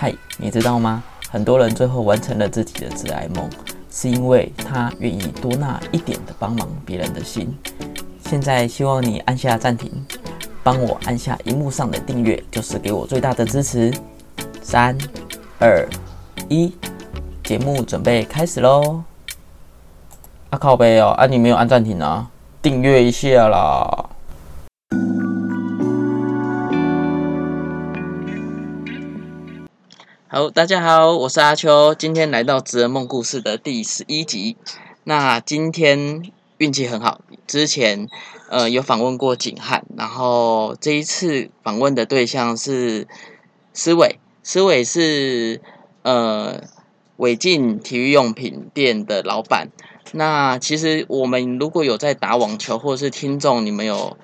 嗨，你知道吗？很多人最后完成了自己的致癌梦，是因为他愿意多那一点的帮忙别人的心。现在希望你按下暂停，帮我按下荧幕上的订阅，就是给我最大的支持。三、二、一，节目准备开始喽！啊靠背哦，啊你没有按暂停啊？订阅一下啦！好，大家好，我是阿秋，今天来到《职人梦故事》的第十一集。那今天运气很好，之前呃有访问过景汉，然后这一次访问的对象是思伟，思伟是呃伟进体育用品店的老板。那其实我们如果有在打网球，或者是听众你们有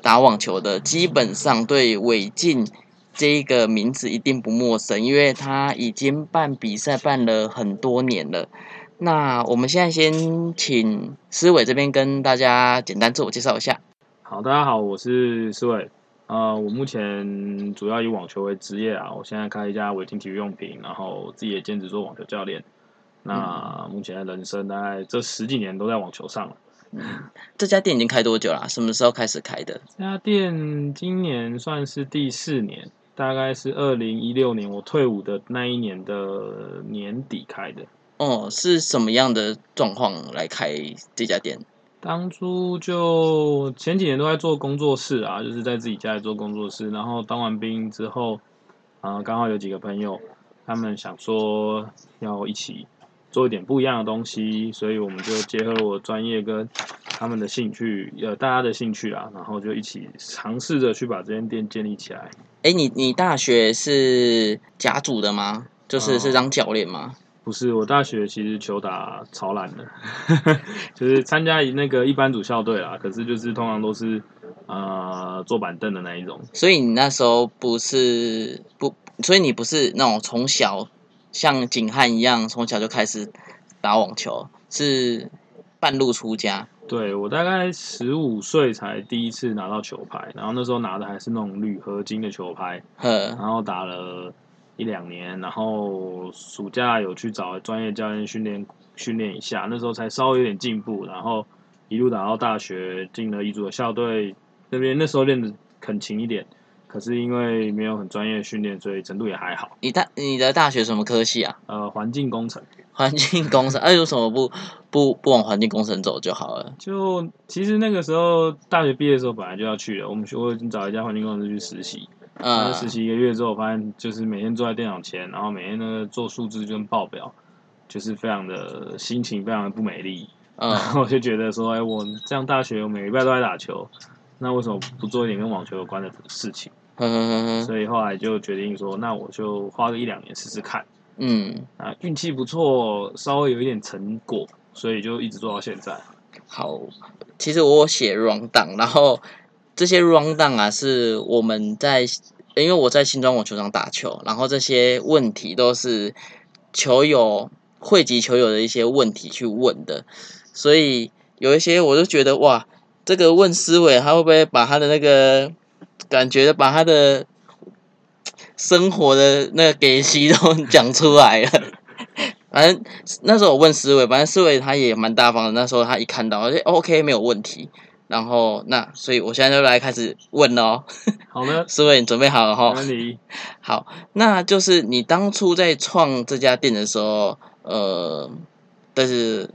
打网球的，基本上对伟进。这一个名字一定不陌生，因为他已经办比赛办了很多年了。那我们现在先请思伟这边跟大家简单自我介绍一下。好，大家好，我是思伟。呃，我目前主要以网球为职业啊，我现在开一家伟霆体育用品，然后自己也兼职做网球教练。那目前的人生大概这十几年都在网球上了。嗯，这家店已经开多久了？什么时候开始开的？这家店今年算是第四年。大概是二零一六年我退伍的那一年的年底开的。哦，是什么样的状况来开这家店？当初就前几年都在做工作室啊，就是在自己家里做工作室。然后当完兵之后，啊，刚好有几个朋友，他们想说要一起。做一点不一样的东西，所以我们就结合了我专业跟他们的兴趣，呃，大家的兴趣啊，然后就一起尝试着去把这间店建立起来。哎，你你大学是甲组的吗？就是是当教练吗？不是，我大学其实球打超烂的，就是参加那个一般组校队啦，可是就是通常都是呃坐板凳的那一种。所以你那时候不是不，所以你不是那种从小。像景汉一样，从小就开始打网球，是半路出家。对我大概十五岁才第一次拿到球拍，然后那时候拿的还是那种铝合金的球拍，然后打了一两年，然后暑假有去找专业教练训练训练一下，那时候才稍微有点进步，然后一路打到大学，进了一组的校队，那边那时候练的肯勤一点。可是因为没有很专业训练，所以程度也还好。你大你的大学什么科系啊？呃，环境工程。环境工程，哎，有什么不不不往环境工程走就好了？就其实那个时候大学毕业的时候本来就要去了，我们我已经找一家环境工程师去实习。嗯。实习一个月之后，发现就是每天坐在电脑前，然后每天那个做数字跟报表，就是非常的心情非常的不美丽。嗯。我就觉得说，哎，我这样大学我每礼拜都在打球，那为什么不做一点跟网球有关的事情？所以后来就决定说，那我就花个一两年试试看。嗯，啊，运气不错，稍微有一点成果，所以就一直做到现在。好，其实我写 run down，然后这些 run down 啊，是我们在，因为我在新庄网球场打球，然后这些问题都是球友汇集球友的一些问题去问的，所以有一些我就觉得哇，这个问思维他会不会把他的那个。感觉把他的生活的那个给息都讲出来了。反正那时候我问思维，反正思维他也蛮大方的。那时候他一看到，而且 OK 没有问题。然后那，所以我现在就来开始问喽。好的，思维你准备好了哈？好，那就是你当初在创这家店的时候，呃，但是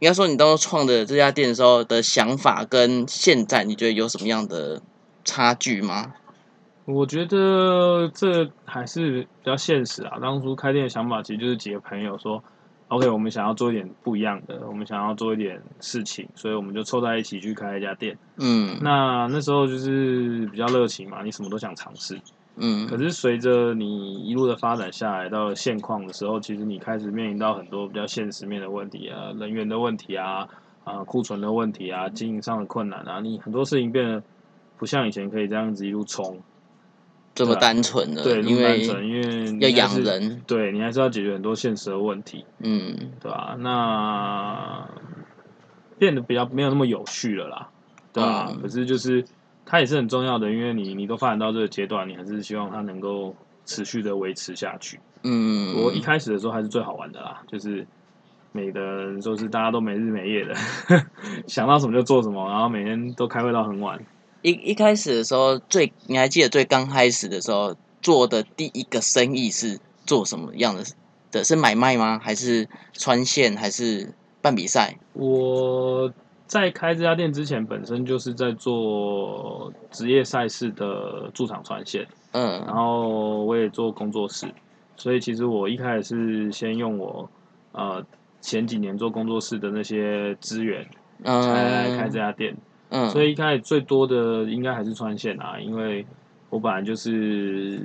应该说你当初创的这家店的时候的想法，跟现在你觉得有什么样的？差距吗？我觉得这还是比较现实啊。当初开店的想法其实就是几个朋友说：“OK，我们想要做一点不一样的，我们想要做一点事情，所以我们就凑在一起去开一家店。”嗯，那那时候就是比较热情嘛，你什么都想尝试。嗯，可是随着你一路的发展下来，到了现况的时候，其实你开始面临到很多比较现实面的问题啊，人员的问题啊，啊，库存的问题啊，经营上的困难啊，你很多事情变得。不像以前可以这样子一路冲，这么单纯的，对，因为因为要养人，对你还是要解决很多现实的问题，嗯，对吧？那变得比较没有那么有序了啦，对吧？可是就是它也是很重要的，因为你你都发展到这个阶段，你还是希望它能够持续的维持下去。嗯，我一开始的时候还是最好玩的啦，就是每个人都是大家都没日没夜的，想到什么就做什么，然后每天都开会到很晚。一一开始的时候，最你还记得最刚开始的时候做的第一个生意是做什么样的？的是买卖吗？还是穿线？还是办比赛？我在开这家店之前，本身就是在做职业赛事的驻场穿线，嗯。然后我也做工作室，所以其实我一开始是先用我呃前几年做工作室的那些资源，才来开这家店。嗯，所以一开始最多的应该还是穿线啊，因为我本来就是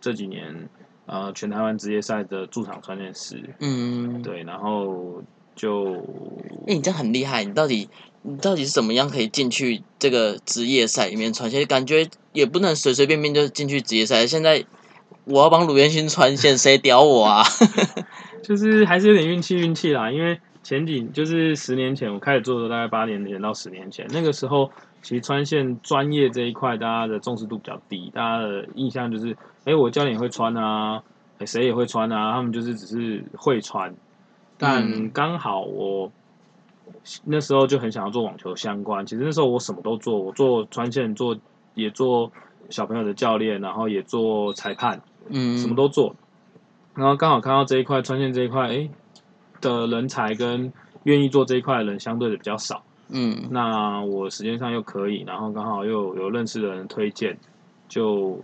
这几年呃全台湾职业赛的驻场穿线师，嗯，对，然后就哎、你这样很厉害，你到底你到底是怎么样可以进去这个职业赛里面穿线？感觉也不能随随便便就进去职业赛。现在我要帮鲁元勋穿线，谁屌我啊？就是还是有点运气运气啦，因为前几就是十年前我开始做的时候，大概八年前到十年前，那个时候其实穿线专业这一块大家的重视度比较低，大家的印象就是，哎、我教练也会穿啊，诶谁、也会穿啊，他们就是只是会穿，但嗯刚好我。那时候就很想要做网球相关，其实那时候我什么都做，我做穿线，做也做小朋友的教练，然后也做裁判，嗯，什么都做。然后刚好看到这一块穿线这一块，哎的人才跟愿意做这一块的人相对的比较少。嗯那我时间上又可以，然后刚好又有认识的人推荐，就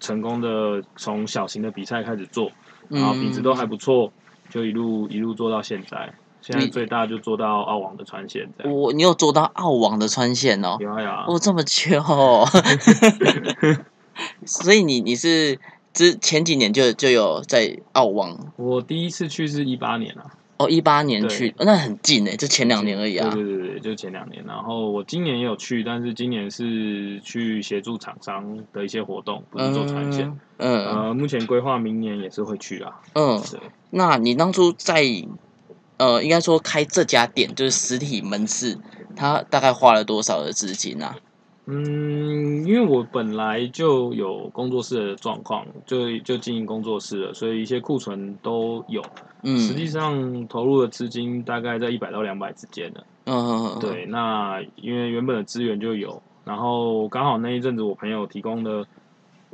成功的从小型的比赛开始做，然后品质都还不错，就一路一路做到现在。现在最大就做到澳网的穿线这样。我你有做到澳网的穿线哦，有啊有啊，哦这么久哦，所以你你是之前几年就就有在澳网我第一次去是一八年啊，哦，一八年去，哦那很近诶，就前两年而已啊对。对对对，就前两年。然后我今年也有去，但是今年是去协助厂商的一些活动，不是做产线。嗯嗯呃，目前规划明年也是会去啊。嗯，对，那你当初在呃，应该说开这家店就是实体门市，它大概花了多少的资金啊？嗯，因为我本来就有工作室的状况，就就经营工作室了，所以一些库存都有。嗯，实际上投入的资金大概在一百到两百之间的。嗯，嗯，嗯，对，那因为原本的资源就有，然后刚好那一阵子我朋友提供的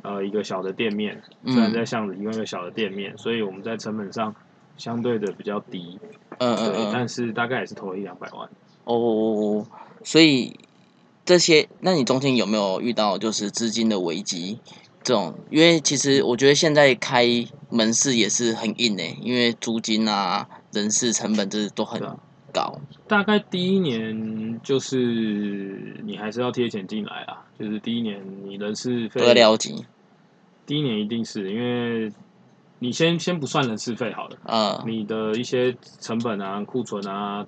呃一个小的店面，虽然在巷子提供一个小的店面，所以我们在成本上相对的比较低，对，嗯嗯嗯，但是大概也是投了一两百万。哦，所以这些，那你中间有没有遇到就是资金的危机这种？因为其实我觉得现在开门市也是很硬诶，因为租金啊、人事成本这都很高。大概第一年就是你还是要贴钱进来啊，就是第一年你人事费都要了解，第一年一定是因为你先先不算人事费好了。呃，你的一些成本啊、库存啊，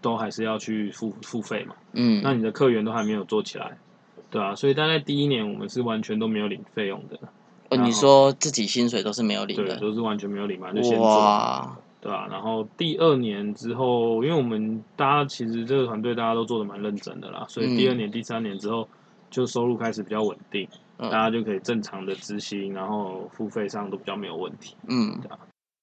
都还是要去付付费嘛。嗯，那你的客源都还没有做起来，对啊，所以大概第一年我们是完全都没有领费用的，哦，你说自己薪水都是没有领对，的，都是完全没有领嘛，就先做，哇，对啊、然后第二年之后，因为我们大家其实这个团队大家都做的蛮认真的啦，所以第二年、第三年之后，就收入开始比较稳定，嗯大家就可以正常的执行，然后付费上都比较没有问题。嗯对啊，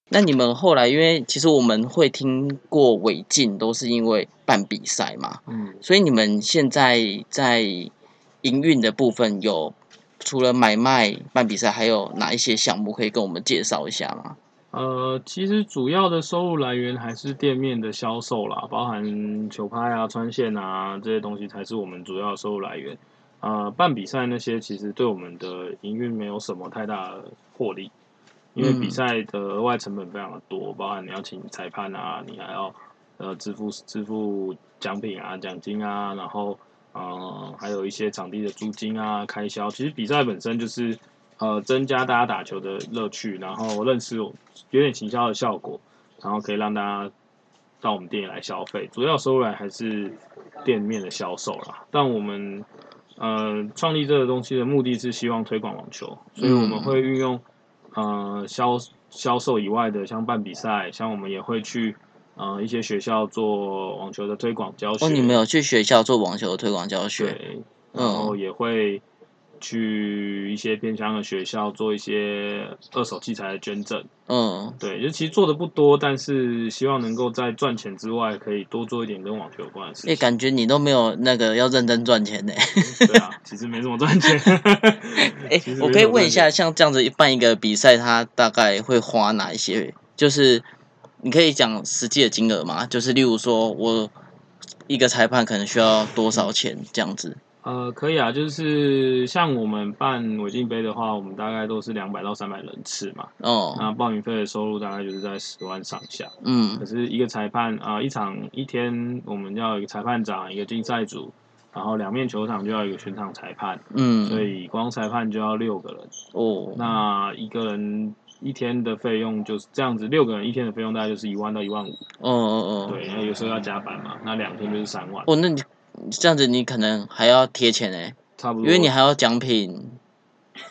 那你们后来，因为其实我们会听过违禁，都是因为办比赛嘛，嗯，所以你们现在在营运的部分有除了买卖、办比赛，还有哪一些项目可以跟我们介绍一下吗？呃，其实主要的收入来源还是店面的销售啦，包含球拍啊、穿线啊这些东西才是我们主要的收入来源。呃，办比赛那些其实对我们的营运没有什么太大的获利，因为嗯比赛的额外成本非常的多，包含你要请裁判啊，你还要呃支付支付奖品啊、奖金啊，然后呃还有一些场地的租金啊、开销。其实比赛本身就是呃增加大家打球的乐趣，然后认识我有点行销的效果，然后可以让大家到我们店里来消费。主要收入来还是店面的销售啦，但我们呃创立这个东西的目的是希望推广网球，所以我们会运用呃销销售以外的，像办比赛，像我们也会去呃一些学校做网球的推广教学。哦，你们有去学校做网球的推广教学？对，然后嗯也会去一些偏乡的学校做一些二手器材的捐赠。嗯，对，就其实做的不多，但是希望能够在赚钱之外，可以多做一点跟网球有关的事哎、情。感觉你都没有那个要认真赚钱呢。对啊，其实没怎么赚钱。哎、我可以问一下，像这样子办一个比赛，它大概会花哪一些？就是你可以讲实际的金额吗？就是例如说我一个裁判可能需要多少钱这样子？呃，可以啊，就是像我们办违禁杯的话，我们大概都是两百到三百人次嘛，哦，那报名费的收入大概就是在十万上下。嗯可是一个裁判啊、呃一场一天我们要一个裁判长，一个竞赛组，然后两面球场就要有一个全场裁判，嗯所嗯，以光裁判就要六个人。哦，那一个人一天的费用就是这样子，六个人一天的费用大概就是一万到一万五。哦哦哦，对，那有时候要加班嘛，那两天就是三万，哦，那你这样子你可能还要贴钱呢，差不多。因为你还要奖品。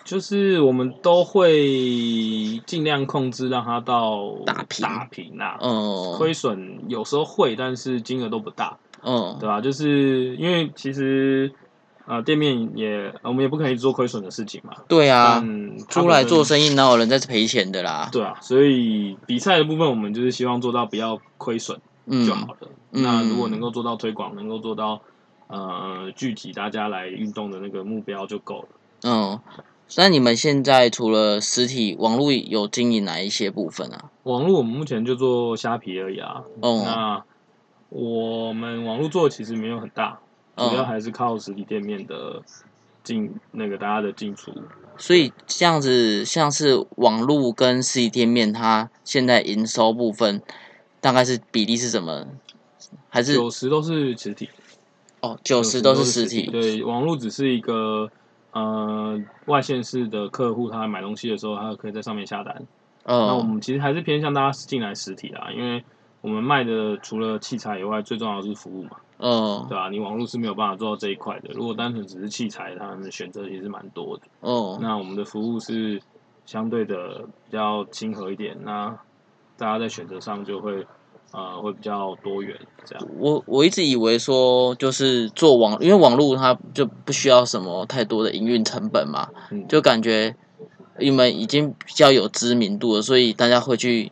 就是我们都会尽量控制让它到打平打平啊。哦，亏损有时候会，但是金额都不大，哦对吧？就是因为其实呃店面也我们也不可以做亏损的事情嘛。对啊，出来做生意哪有人在赔钱的啦？对啊，所以比赛的部分我们就是希望做到不要亏损嗯就好了。嗯那如果能够做到推广，能够做到呃具体大家来运动的那个目标就够了。嗯，那你们现在除了实体网络有经营哪一些部分啊？网络我们目前就做虾皮而已啊。哦那我们网络做的其实没有很大，嗯主要还是靠实体店面的进那个大家的进出。所以这样子，像是网络跟实体店面，它现在营收部分大概是比例是什么？还是九十都是实体，哦，九十90都是是实体？对，网络只是一个呃外线式的客户，他买东西的时候，他可以在上面下单。那我嗯们其实还是偏向大家进来实体啦，因为我们卖的除了器材以外，最重要的是服务嘛，嗯对吧、你网络是没有办法做到这一块的。如果单纯只是器材，他们的选择也是蛮多的。哦那我们的服务是相对的比较亲和一点，那大家在选择上就会呃会比较多元这样。我我一直以为说就是做网，因为网络它就不需要什么太多的营运成本嘛，嗯就感觉你们已经比较有知名度了，所以大家会去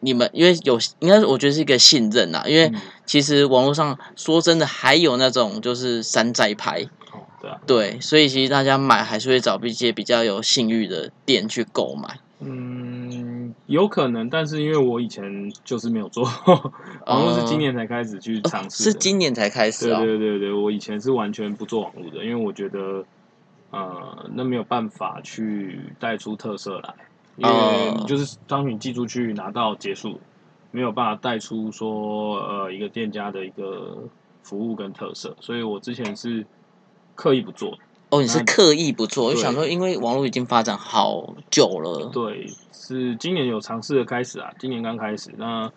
你们，因为有应该是我觉得是一个信任呐，因为嗯其实网络上说真的还有那种就是山寨牌，哦，对啊，对，所以其实大家买还是会找一些比较有信誉的店去购买。嗯，有可能，但是因为我以前就是没有做，网络是今年才开始去尝试是今年才开始对哦。对对对，我以前是完全不做网络的，因为我觉得，呃，那没有办法去带出特色来，因为就是商品寄出去拿到结束，没有办法带出说呃一个店家的一个服务跟特色，所以我之前是刻意不做的。哦，你是刻意不做，我就想说，因为网络已经发展好久了。对，是今年有尝试的开始啊，今年刚开始，那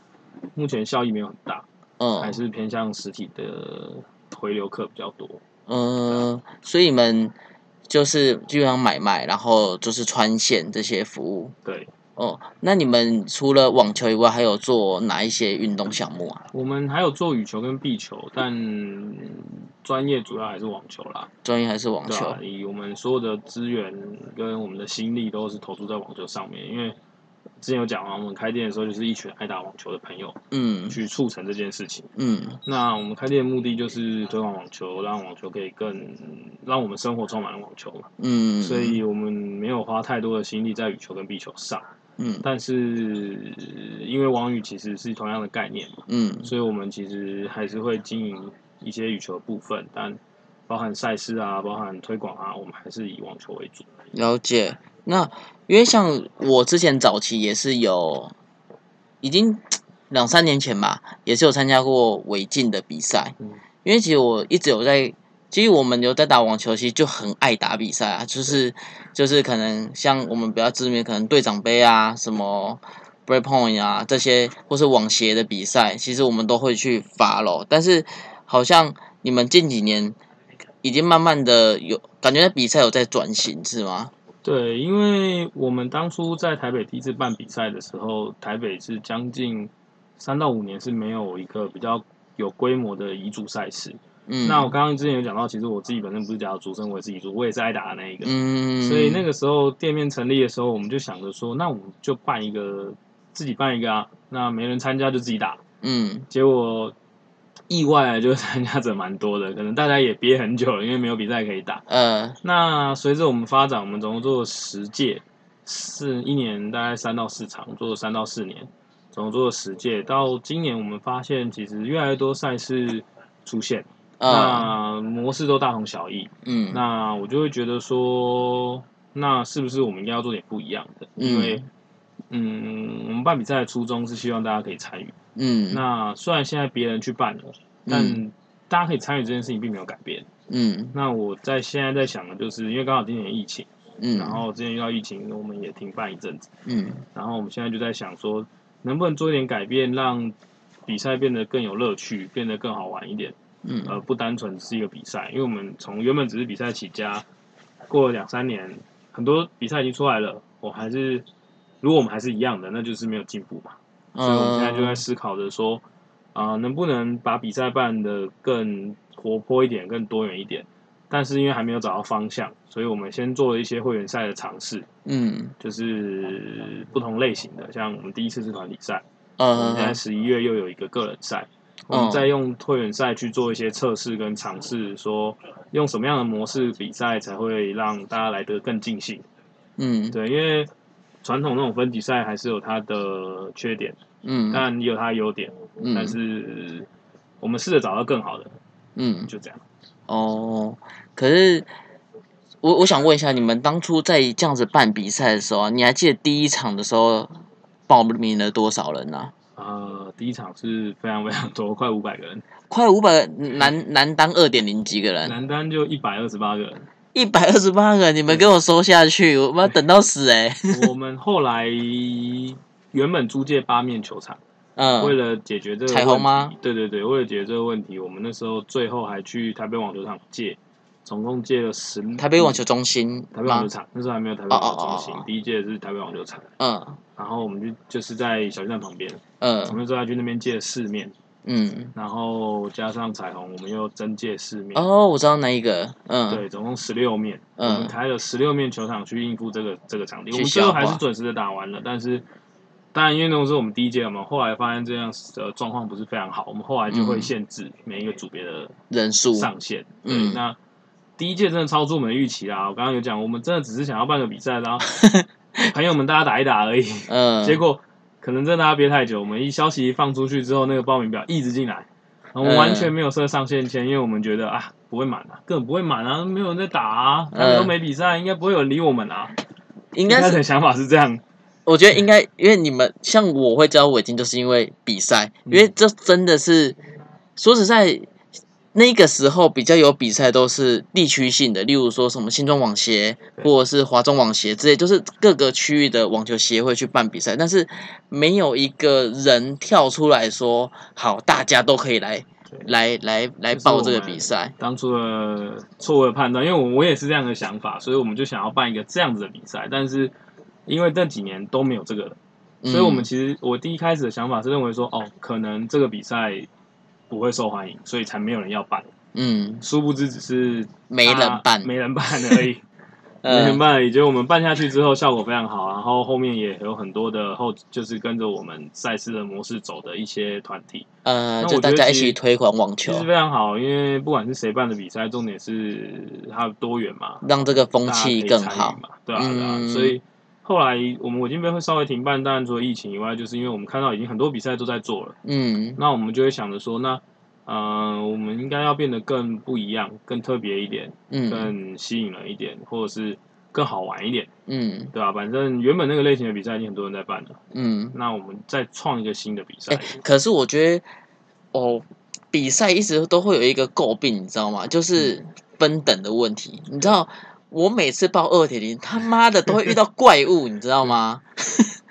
目前效益没有很大，嗯还嗯是偏向实体的回流客比较多。嗯，所以你们就是基本上买卖，然后就是穿线这些服务。对，哦，那你们除了网球以外，还有做哪一些运动项目啊？我们还有做羽球跟壁球，但专业主要还是网球啦。专业还是网球？以我们所有的资源跟我们的心力都是投注在网球上面，因为之前有讲嘛，我们开店的时候就是一群爱打网球的朋友嗯去促成这件事情。嗯那我们开店的目的就是推广网球，让网球可以更让我们生活充满了网球嘛。嗯，所以我们没有花太多的心力在羽球跟壁球上，嗯但是因为网羽其实是同样的概念嘛，嗯所以我们其实还是会经营一些羽球的部分，但包含赛事啊，包含推广啊，我们还是以网球为主。了解。那因为像我之前早期也是有，已经两三年前吧，也是有参加过违禁的比赛。嗯因为其实我一直有在，其实我们有在打网球，其实就很爱打比赛啊，就是就是可能像我们比较知名，可能队长杯啊，什么 break point 啊这些，或是网协的比赛，其实我们都会去 follow。但是好像你们近几年已经慢慢的有感觉比赛有在转型，是吗？对，因为我们当初在台北第一次办比赛的时候，台北是将近三到五年是没有一个比较有规模的乙组赛事，嗯，那我刚刚之前有讲到，其实我自己本身不是家族出身，我也自己做，我也是挨打的那一个。嗯，所以那个时候店面成立的时候，我们就想着说，那我们就办一个，自己办一个啊，那没人参加就自己打。嗯结果意外就参加者蛮多的，可能大家也憋很久了，因为没有比赛可以打。嗯那随着我们发展，我们总共做了十届，是一年大概三到四场，做了三到四年，总共做了十届。到今年我们发现，其实越来越多赛事出现，呃那模式都大同小异。嗯那我就会觉得说，那是不是我们应该要做点不一样的？因为，嗯，我们办比赛的初衷是希望大家可以参与。嗯那虽然现在别人去办了，但大家可以参与这件事情并没有改变。嗯那我在现在在想的就是，因为刚好今年疫情，嗯，然后之前遇到疫情，我们也停办一阵子，嗯然后我们现在就在想说，能不能做一点改变，让比赛变得更有乐趣，变得更好玩一点。嗯而不单纯是一个比赛，因为我们从原本只是比赛起家，过了两三年，很多比赛已经出来了，我还是如果我们还是一样的，那就是没有进步嘛。所以我们现在就在思考着说，啊、能不能把比赛办的更活泼一点，更多元一点？但是因为还没有找到方向，所以我们先做了一些会员赛的尝试，嗯就是不同类型的，像我们第一次是团体赛，我们现在呃十一月又有一个个人赛，我们再用会员赛去做一些测试跟尝试，说用什么样的模式比赛才会让大家来得更尽兴。嗯对，因为传统那种分级赛还是有它的缺点，嗯当然也有它的优点，但嗯是我们试着找到更好的，嗯就这样。哦，可是我我想问一下，你们当初在这样子办比赛的时候啊，你还记得第一场的时候报名了多少人呢啊？呃，第一场是非常非常多，快五百个人，快五百男男单二点零几个人，男单就一百二十八个人。一百二十八个，你们给我收下去，我们要等到死哎、我们后来原本租借八面球场。为嗯了解决这个彩虹吗？对对对，为了解决这个问题，我们那时候最后还去台北网球场借，总共借了十台北网球中心台北网球？场，那时候还没有台北网球中心哦哦。哦哦，第一届是台北网球场，嗯。然后我们就就是在小巨蛋旁边，嗯。我嗯们那时候还去那边借了四面，嗯，然后加上彩虹，我们又增借四面，哦，我知道那一个，嗯。对，总共十六面，我嗯们开了十六面球场去应付这个这个场地，我们最后还是准时的打完了，但是。当然，因为那种是我们第一届嘛，后来发现这样的状况不是非常好，我们后来就会嗯。限制每一个组别的人数，上限。对，嗯。那第一届真的超出我们的预期啦。我刚刚有讲，我们真的只是想要办个比赛，然后朋友们大家打一打而已。嗯，结果可能真的大家憋太久，我们一消息一放出去之后，那个报名表一直进来，我们嗯完全没有设上限签，因为我们觉得啊不会满啊，根本不会满啊，没有人在打啊，他们都没比赛，应该不会有人理我们啊。应该的想法是这样，我觉得应该，因为你们像我会知道围巾，就是因为比赛，嗯因为这真的是说实在，那个时候比较有比赛都是地区性的，例如说什么新庄网协或者是华中网协之类，就是各个区域的网球协会去办比赛，但是没有一个人跳出来说好，大家都可以来对。来来来报这个比赛。当初的错误的判断，因为我我也是这样的想法，所以我们就想要办一个这样子的比赛，但是因为这几年都没有这个了，所以我们嗯。其实我第一开始的想法是认为说，哦，可能这个比赛不会受欢迎，所以才没有人要办。嗯殊不知只是没人他办没人办而已，没人呃办而已。结果我们办下去之后效果非常好，然后后面也有很多的后就是跟着我们赛事的模式走的一些团体，呃，那就大家一起推广网球其实，非常好。因为不管是谁办的比赛，重点是它多元嘛，让这个风气更好。嘛，对啊，对啊。嗯所以后来我们我金杯会稍微停办，当然除了疫情以外，就是因为我们看到已经很多比赛都在做了，嗯。那我们就会想着说，那呃，我们应该要变得更不一样、更特别一点，嗯。更吸引人一点，或者是更好玩一点，嗯。对吧、反正原本那个类型的比赛已经很多人在办了，嗯。那我们再创一个新的比赛。哎、，可是我觉得，哦，比赛一直都会有一个诟病，你知道吗？就是分等的问题。你知道，我每次报二点零，他妈的都会遇到怪物，你知道吗？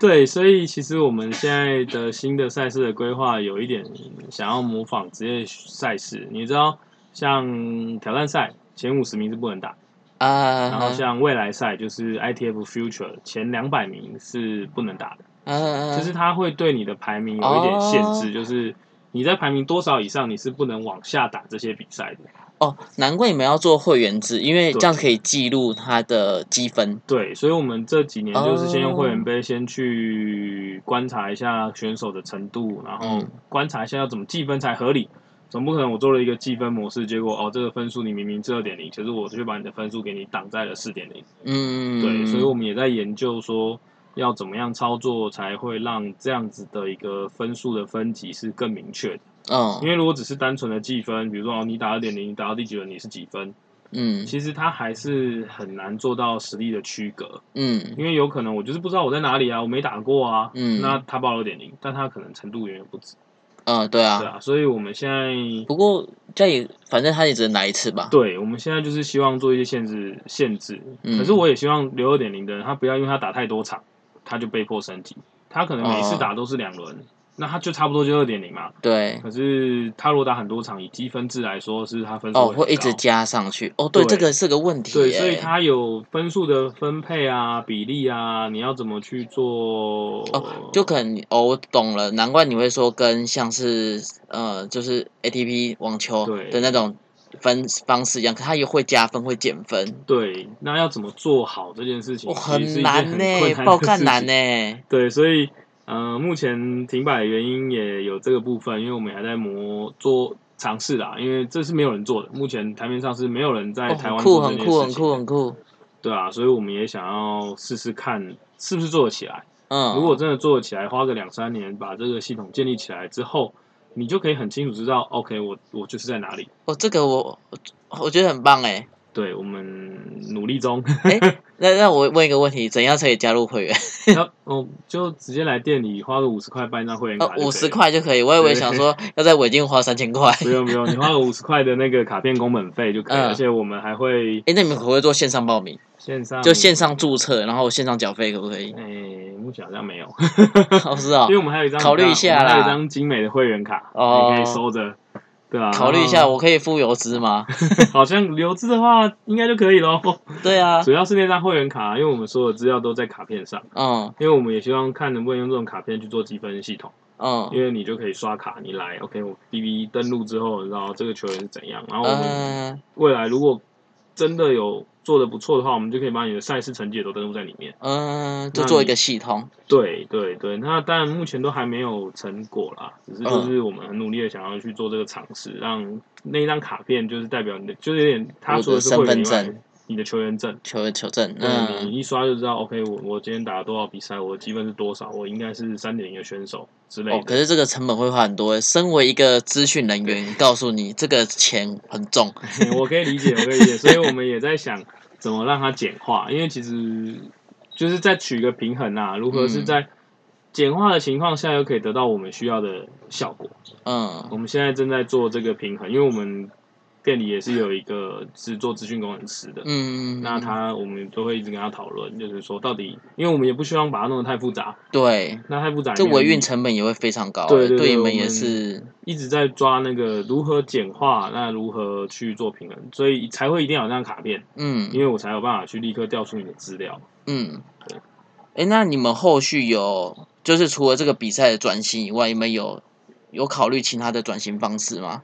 对，所以其实我们现在的新的赛事的规划有一点想要模仿职业赛事，你知道，像挑战赛前五十名是不能打，啊，然后像未来赛就是 ITF Future 前两百名是不能打的。啊，就是它会对你的排名有一点限制，哦就是你在排名多少以上，你是不能往下打这些比赛的。哦，难怪你们要做会员制，因为这样可以记录他的积分。对，所以我们这几年就是先用会哦员杯先去观察一下选手的程度，然后嗯观察一下要怎么计分才合理。总不可能我做了一个计分模式，结果哦这个分数你明明是二点零，可是我却把你的分数给你挡在了四点零。嗯，对，所以我们也在研究说要怎么样操作才会让这样子的一个分数的分级是更明确的。嗯因为如果只是单纯的计分，比如说哦你打二点零，你打到第几轮你是几分，嗯其实他还是很难做到实力的区隔。嗯因为有可能我就是不知道我在哪里啊，我没打过啊，嗯那他报二点零，但他可能程度远远不止，嗯，对啊。对啊，所以我们现在不过这也反正他也只能来一次吧。对，我们现在就是希望做一些限制限制，嗯可是我也希望留二点零的人，他不要因为他打太多场，他就被迫升级，他可能每次哦打都是两轮，那他就差不多就二点零嘛，对。可是他如果打很多场，以积分制来说，是他分数哦，会一直加上去。哦，对，对这个是个问题对，所以他有分数的分配啊、比例啊，你要怎么去做？哦，就可能哦，我懂了，难怪你会说跟像是呃，就是 ATP 网球对的那种分方式一样，可它也会加分，会减分，对，那要怎么做好这件事情？哦，其实是一件难呢困，难的爆看难呢。对，所以呃，目前停摆的原因也有这个部分，因为我们还在磨做尝试啦，因为这是没有人做的，目前台面上是没有人在哦，台湾做这件很酷，很酷，很酷很酷。对啊，所以我们也想要试试看是不是做得起来。嗯，如果真的做得起来，花个两三年把这个系统建立起来之后，你就可以很清楚知道，OK，我我就是在哪里。哦，这个我我觉得很棒哎。对我们努力中，哎，那那我问一个问题，怎样才可以加入会员？要 哦就直接来店里花个五十块办一张会员卡五十块就可以，我以为想说要在尾店花三千块。不用不用，你花个五十块的那个卡片工本费就可以，嗯而且我们还会哎，那你们可不可以做线上报名？线上就线上注册，然后线上缴费，可不可以？诶、目前好像没有，哦，是哦因为，我们还有一张考虑一下啦还有一张精美的会员卡，哦你可以收着，对啊，考虑一下，我可以付邮资吗？好像留资的话应该就可以咯。对啊，主要是那张会员卡，因为我们所有资料都在卡片上，嗯。因为我们也希望看能不能用这种卡片去做积分系统，嗯。因为你就可以刷卡，你来，OK，我 B B 登录之后，你知道这个球员是怎样，然后我们嗯。未来如果真的有做的不错的话，我们就可以把你的赛事成绩也都登录在里面。嗯，就做一个系统。对对对，那当然目前都还没有成果啦，只是就是我们很努力的想要去做这个尝试，让那张卡片就是代表你的，就是有点他说的是会员以外我的球员证，球员证。求求证，对嗯你一刷就知道，OK，我我今天打了多少比赛，我的积分是多少，我应该是三点零的选手之类的哦，的。可是这个成本会花很多。身为一个资讯人员，告诉你这个钱很重。我可以理解，我可以理解，所以我们也在想怎么让它简化，因为其实就是在取一个平衡啊，如何是嗯在简化的情况下又可以得到我们需要的效果。嗯我们现在正在做这个平衡，因为我们店里也是有一个是做资讯工程师的，嗯，那他我们都会一直跟他讨论，就是说到底，因为我们也不希望把它弄得太复杂，对，那太复杂，这维运成本也会非常高。对对对对你们也是。一直在抓那个如何简化，那如何去做平衡，所以才会一定要有那张卡片，嗯因为我才有办法去立刻调出你的资料。嗯对。哎，那你们后续有就是除了这个比赛的转型以外，你们有有考虑其他的转型方式吗？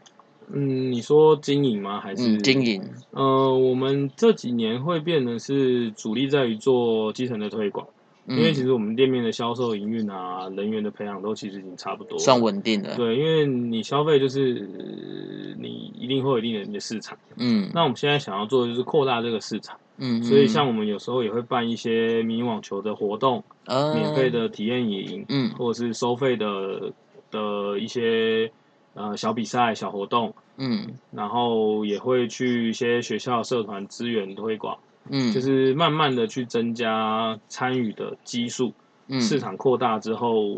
嗯，你说经营吗？还是、嗯，经？营。呃，我们这几年会变得是主力在于做基层的推广，嗯因为其实我们店面的销售、营运啊、人员的培养都其实已经差不多，算稳定的。对，因为你消费就是呃你一定会有一定的你的市场。嗯那我们现在想要做的就是扩大这个市场，嗯，所以像我们有时候也会办一些迷你网球的活动，呃免费，的体验营，嗯或者是收费的的一些呃小比赛、小活动，嗯然后也会去一些学校社团资源推广，嗯，就是慢慢的去增加参与的基数，嗯市场扩大之后，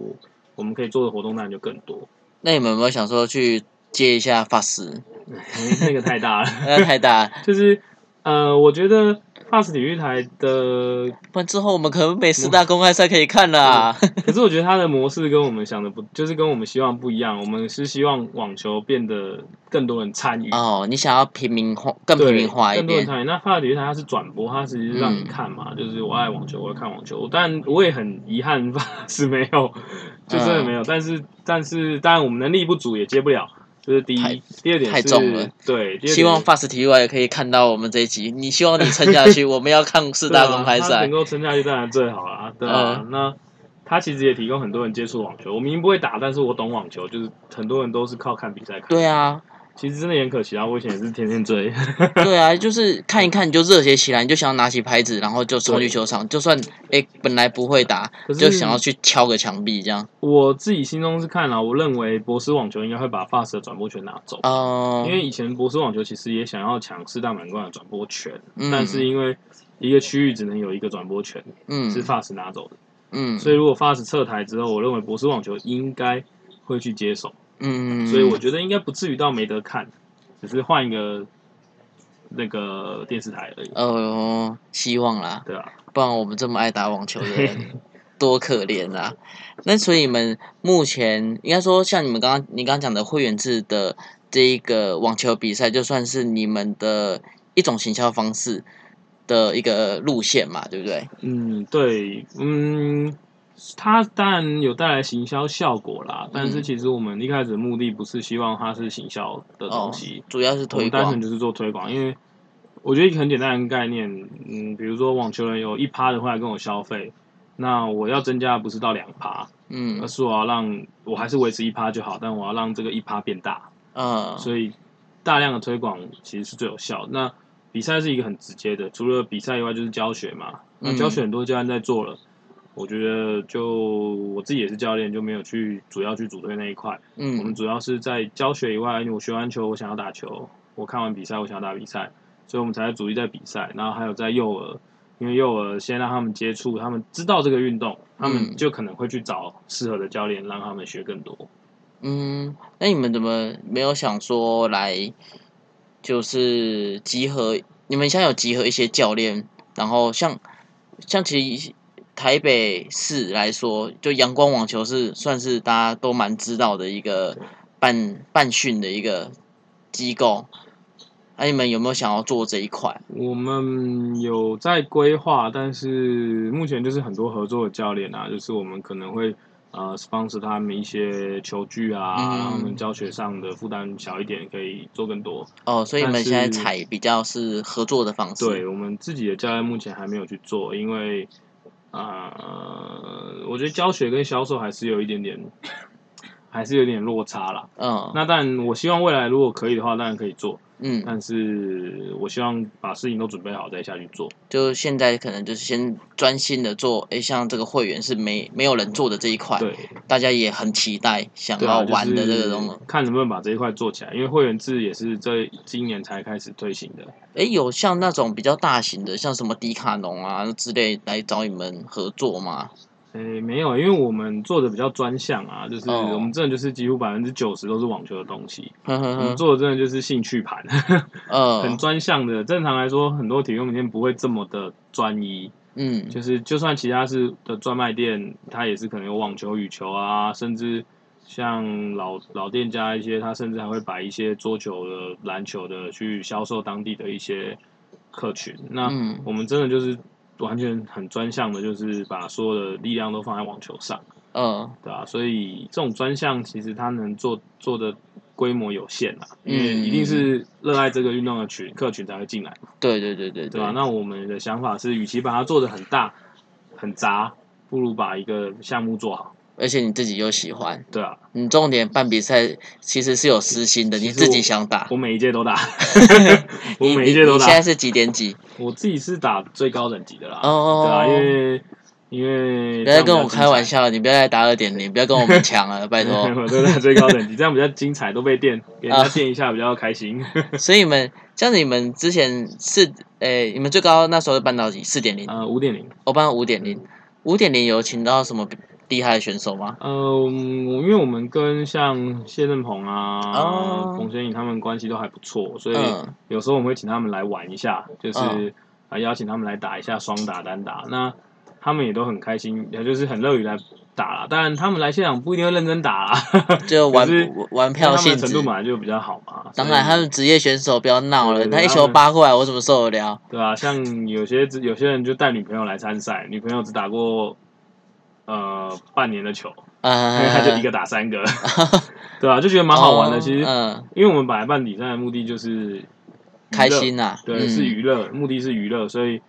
我们可以做的活动当然就更多。那你们有没有想说去接一下发丝？那个太大了，那太大了。就是呃，我觉得 FAST 体育台的，不然之后我们可能没四大公开赛可以看啦。可是我觉得它的模式跟我们想的不，就是跟我们希望不一样。我们是希望网球变得更多人参与。哦，你想要平民化，更平民化一点。更多人参与。那 FAST 体育台它是转播，它其实是让你看嘛，就是我爱网球，我要看网球。但我也很遗憾，是没有，就真的没有。但是，但是，当然我们能力不足，也接不了。这是第一，第二点太重了。对，希望 Fast 体育也可以看到我们这一集。你希望你撑下去，我们要看四大 公开赛，能够撑下去当然最好啦。对啊，那他其实也提供很多人接触网球。我明明不会打，但是我懂网球，就是很多人都是靠看比赛看。对啊。其实真的很可惜啊！我以前也是天天追。对啊，就是看一看你就热血起来，你就想要拿起拍子，然后就冲去球场。就算哎本来不会打，就想要去敲个墙壁这样。我自己心中是看了，我认为博斯网球应该会把 FAST 的转播权拿走。哦。因为以前博斯网球其实也想要抢四大满贯的转播权，但是因为一个区域只能有一个转播权，嗯，是 FAST 拿走的。嗯。所以如果 FAST 撤台之后，我认为博斯网球应该会去接手。嗯，所以我觉得应该不至于到没得看，只是换一个那个电视台而已。哦，希望啦，对啊，不然我们这么爱打网球的人多可怜啊！那所以你们目前应该说，像你们刚刚你刚刚讲的会员制的这一个网球比赛，就算是你们的一种行销方式的一个路线嘛，对不对？嗯，对，嗯。它当然有带来行销效果啦，但是其实我们一开始的目的不是希望它是行销的东西，主要是推广，单纯就是做推广。因为我觉得一个很简单的概念，嗯，比如说网球人有一趴的会来跟我消费，那我要增加不是到两趴，嗯，而是我要让我还是维持一趴就好，但我要让这个一趴变大，嗯，所以大量的推广其实是最有效。那比赛是一个很直接的，除了比赛以外就是教学嘛，那教学很多教练在做了。我觉得就我自己也是教练，就没有去主要去组队那一块。嗯，我们主要是在教学以外，我学完球，我想要打球；我看完比赛，我想要打比赛，所以我们才主力在比赛。然后还有在幼儿，因为幼儿先让他们接触，他们知道这个运动，他们就可能会去找适合的教练，让他们学更多。嗯，那你们怎么没有想说来，就是集合？你们现在有集合一些教练，然后像像其实。台北市来说，就阳光网球是算是大家都蛮知道的一个办办训的一个机构。那你们有没有想要做这一块？我们有在规划，但是目前就是很多合作的教练啊，就是我们可能会呃 sponsor 他们一些球具啊，让他们教学上的负担小一点，可以做更多。哦，所以你们现在采比较是合作的方式。对我们自己的教练目前还没有去做，因为。啊，我觉得教学跟销售还是有一点点，还是有点落差啦。嗯，那但我希望未来如果可以的话，当然可以做。嗯，但是我希望把事情都准备好再下去做。就现在可能就是先专心的做，哎，像这个会员是没没有人做的这一块，对，大家也很期待想要玩的这个东西，看能不能把这一块做起来。因为会员制也是这今年才开始推行的。哎，有像那种比较大型的，像什么迪卡侬啊之类来找你们合作吗？诶，没有，因为我们做的比较专项啊，就是我们真的就是几乎百分之九十都是网球的东西。我们做的真的就是兴趣盘，很专项的。正常来说，很多体育用品店不会这么的专一。嗯，就是就算其他是的专卖店，它也是可能有网球、羽球啊，甚至像老老店家一些，他甚至还会摆一些桌球的、篮球的去销售当地的一些客群。那我们真的就是。完全很专项的，就是把所有的力量都放在网球上，嗯，对吧？所以这种专项其实它能做做的规模有限啊，因为一定是热爱这个运动的群客群才会进来嘛。对对对对，对吧？那我们的想法是，与其把它做的很大很杂，不如把一个项目做好。而且你自己又喜欢，对啊，你重点办比赛其实是有私心的，你自己想打。我每一届都打，我每一届都打。现在是几点几？我自己是打最高等级的啦，哦对啊，因为因为不要跟我开玩笑，你不要再打二点零，不要跟我们抢了，拜托。都打最高等级，这样比较精彩，都被电，给人家电一下比较开心。所以你们这样子，你们之前是诶，你们最高那时候办到几？四点零？呃，五点零。我办五点零，五点零有请到什么？厉害的选手吗？呃，因为我们跟像谢振鹏啊、冯轩颖他们关系都还不错，所以有时候我们会请他们来玩一下，就是啊邀请他们来打一下双打单打，那他们也都很开心，也就是很乐于来打啦。当然他们来现场不一定会认真打啦，就玩玩票性程度。本来就比较好嘛。当然，他们职业选手不要闹了，他一球扒过来，我怎么受得了？对啊，像有些有些人就带女朋友来参赛，女朋友只打过呃半年的球，因为他就一呃，个打三个，对啊，就觉得蛮好玩的。哦其实，嗯，因为我们本来办比赛的目的就是开心呐，对，嗯是娱乐，目的是娱乐，所以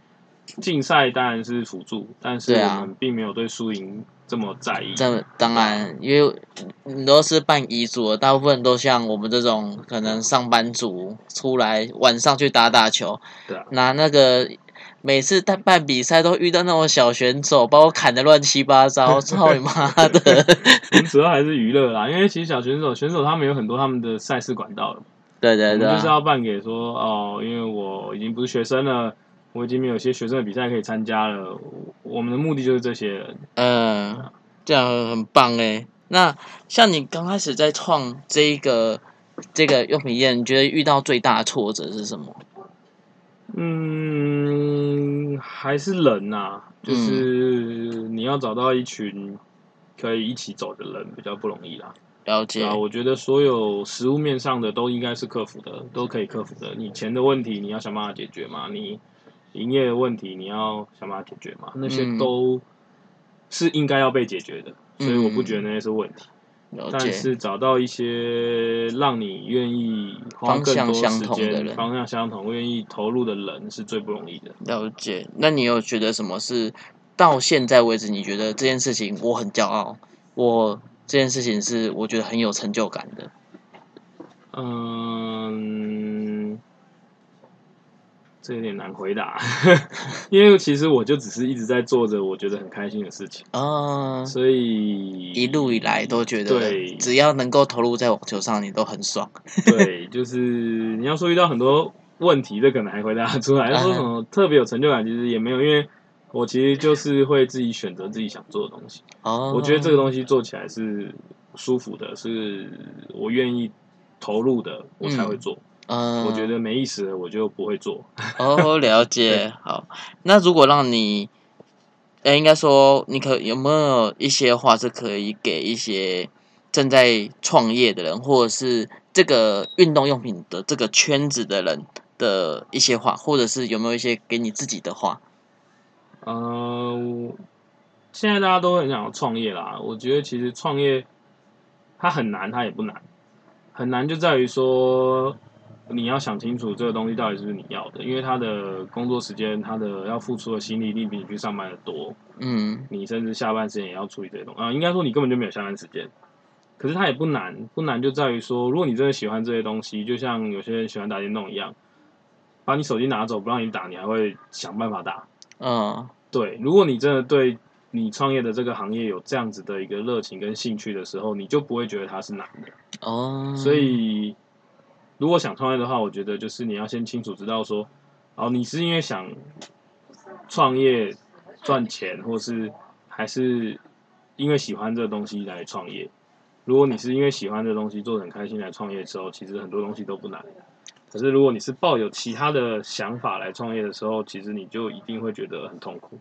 竞赛当然是辅助，但是我们并没有对输赢这么在意。这当然，因为你都是办遗嘱的，大部分都像我们这种可能上班族出来晚上去打打球，对啊，拿那个每次他办比赛都遇到那种小选手，把我砍的乱七八糟，操你妈的！主要还是娱乐啦，因为其实小选手选手他们有很多他们的赛事管道了，对对对就是啊，要办给说哦，因为我已经不是学生了。我已经没有一些学生的比赛可以参加了，我们的目的就是这些人。嗯，这样很棒哎。那像你刚开始在创这一个这个用品店，你觉得遇到最大的挫折是什么？嗯，还是人呐、就是你要找到一群可以一起走的人比较不容易啦。了解啊，，我觉得所有实物面上的都应该是克服的，都可以克服的。你钱的问题你要想办法解决嘛，你营业的问题你要想办法解决嘛，那些嗯都是应该要被解决的，所以我不觉得那些是问题。但，是找到一些让你愿意花方向更多相时间、同的人方向相同、愿意投入的人是最不容易的。了解。那你有觉得什么是到现在为止，你觉得这件事情我很骄傲，我这件事情是我觉得很有成就感的？嗯，这有点难回答，因为其实我就只是一直在做着我觉得很开心的事情，啊，所以一路以来都觉得对只要能够投入在网球上，你都很爽。对，就是你要说遇到很多问题，这可能还回答得出来。要说什么特别有成就感，其实也没有，因为我其实就是会自己选择自己想做的东西。哦，我觉得这个东西做起来是舒服的，是我愿意投入的，我才会做。嗯，我觉得没意思的，我就不会做。哦，了解。好，那如果让你，呃，应该说，你可有没有一些话是可以给一些正在创业的人，或者是这个运动用品的这个圈子的人的一些话，或者是有没有一些给你自己的话？呃，我现在大家都很想要创业啦。我觉得其实创业它很难，它也不难，很难就在于说你要想清楚这个东西到底是不是你要的，因为他的工作时间，他的要付出的心力一定比你去上班的多。嗯你甚至下班时间也要处理这些东西啊、应该说你根本就没有下班时间。可是它也不难，不难就在于说，如果你真的喜欢这些东西，就像有些人喜欢打电动一样，把你手机拿走不让你打，你还会想办法打。嗯对，如果你真的对你创业的这个行业有这样子的一个热情跟兴趣的时候，你就不会觉得它是难的。哦，所以，如果想创业的话，我觉得就是你要先清楚知道说，哦，你是因为想创业赚钱，或是还是因为喜欢这个东西来创业。如果你是因为喜欢这个东西做的很开心来创业之后，其实很多东西都不难。可是如果你是抱有其他的想法来创业的时候，其实你就一定会觉得很痛苦。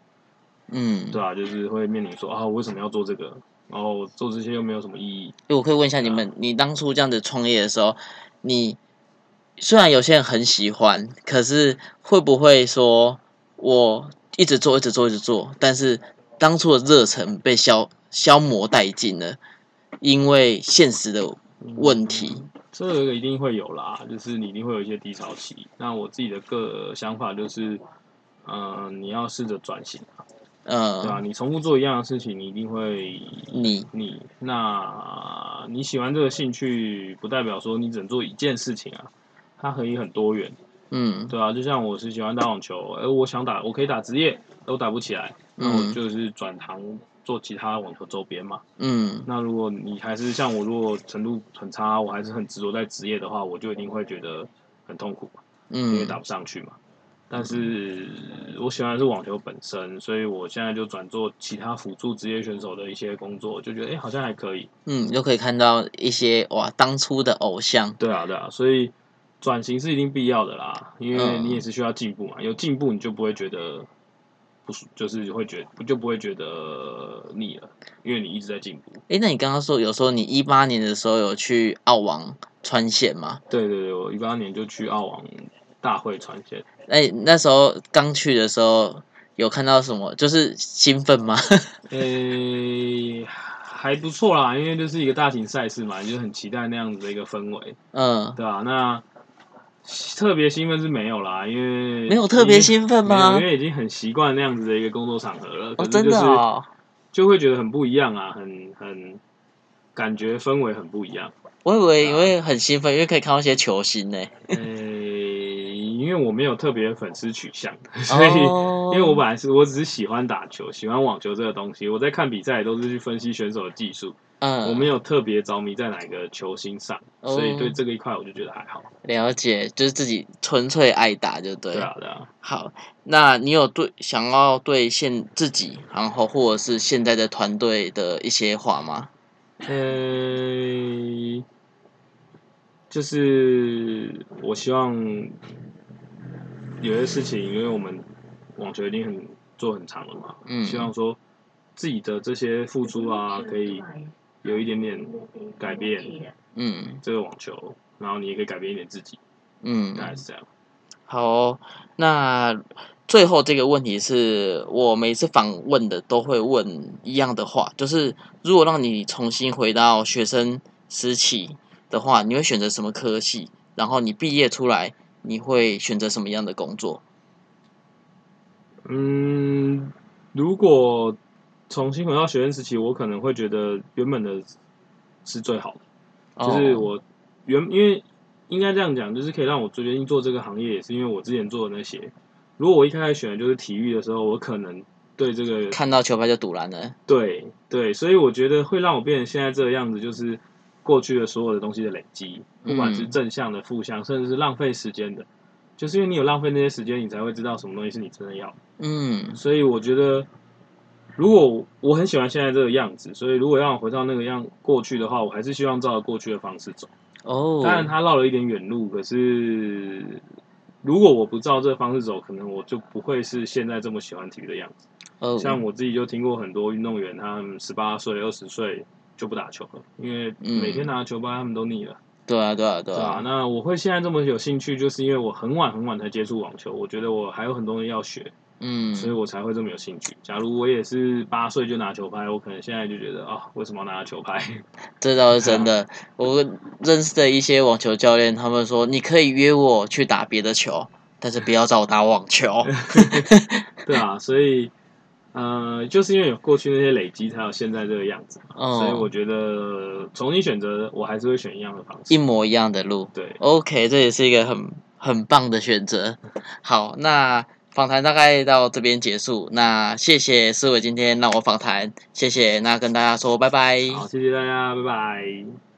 嗯，对啊，就是会面临说啊，我为什么要做这个？然后做这些又没有什么意义。诶我可以问一下你们，你当初这样子创业的时候，你虽然有些人很喜欢，可是会不会说我一直做，一直做，一直做，但是当初的热忱被消消磨殆尽了，因为现实的问题。这个一定会有啦，就是你一定会有一些低潮期。那我自己的个想法就是，嗯、你要试着转型，对吧、嗯，你重复做一样的事情，你一定会你你。那你喜欢这个兴趣，不代表说你只能做一件事情啊，它可以很多元，嗯对啊，就像我是喜欢打网球，而我想打，我可以打职业，都打不起来，那我嗯就是转行做其他网球周边嘛。嗯那如果你还是像我，如果程度很差，我还是很执着在职业的话，我就一定会觉得很痛苦嘛，因为嗯打不上去嘛。但是我喜欢的是网球本身，所以我现在就转做其他辅助职业选手的一些工作，就觉得哎、诶好像还可以。嗯，就可以看到一些哇，当初的偶像，对啊，对啊，所以转型是一定必要的啦，因为嗯你也是需要进步嘛，有进步你就不会觉得不舒，就是会觉就不会觉得腻了，因为你一直在进步。哎，那你刚刚说有时候你一八年的时候有去澳网穿线吗？对对对，我一八年就去澳网大会传线，哎，那时候刚去的时候有看到什么？就是兴奋吗？诶、还不错啦，因为就是一个大型赛事嘛，你就很期待那样子的一个氛围，嗯，对啊、那特别兴奋是没有啦，因为没有特别兴奋吗因？为已经很习惯那样子的一个工作场合了。哦，真的就是哦，就会觉得很不一样啊，很很感觉氛围很不一样。我以为你会很兴奋，因为可以看到一些球星呢。呃、因为我没有特别粉丝取向，所以、哦，因为我本来是我只是喜欢打球，喜欢网球这个东西。我在看比赛都是去分析选手的技术，嗯，我没有特别着迷在哪个球星上，哦所以对这个一块我就觉得还好。了解，就是自己纯粹爱打就对。对啊，对啊。好，那你有对想要对现自己，然后或者是现在的团队的一些话吗？呃、就是我希望有些事情，因为我们网球已经很做很长了嘛，嗯希望说自己的这些付出啊，可以有一点点改变嗯这个网球，然后你也可以改变一点自己，嗯，大概是这样。好哦、那最后这个问题是我每次访问的都会问一样的话，就是如果让你重新回到学生时期的话，你会选择什么科系？然后你毕业出来，你会选择什么样的工作？嗯，如果重新回到学生时期，我可能会觉得原本的是最好的。就是哦我原因为应该这样讲，就是可以让我决定做这个行业，也是因为我之前做的那些。如果我一开始选的就是体育的时候，我可能对这个看到球拍就堵拦了。对对，所以我觉得会让我变成现在这个样子，就是过去的所有的东西的累积，不管是嗯正向的、负向，甚至是浪费时间的，就是因为你有浪费那些时间，你才会知道什么东西是你真的要。嗯所以我觉得，如果我很喜欢现在这个样子，所以如果让我回到那个样过去的话，我还是希望照着过去的方式走。哦，当然，他绕了一点远路，可是如果我不照这个方式走，可能我就不会是现在这么喜欢体育的样子。哦，像我自己就听过很多运动员，他们十八岁、二十岁就不打球了，因为每天拿球拍他们都腻了，对啊对啊对对、啊，那我会现在这么有兴趣，就是因为我很晚很晚才接触网球，我觉得我还有很多东西要学，嗯，所以我才会这么有兴趣。假如我也是八岁就拿球拍，我可能现在就觉得啊，为什么要拿球拍？这倒是真的。我认识的一些网球教练，他们说你可以约我去打别的球，但是不要找我打网球。对啊，所以呃，就是因为有过去那些累积，才有现在这个样子嘛。嗯所以我觉得重新选择，我还是会选一样的方式。一模一样的路。对，OK，这也是一个很很棒的选择。好，那访谈大概到这边结束。那谢谢思伟今天让我访谈，谢谢。那跟大家说拜拜。好，谢谢大家，拜拜。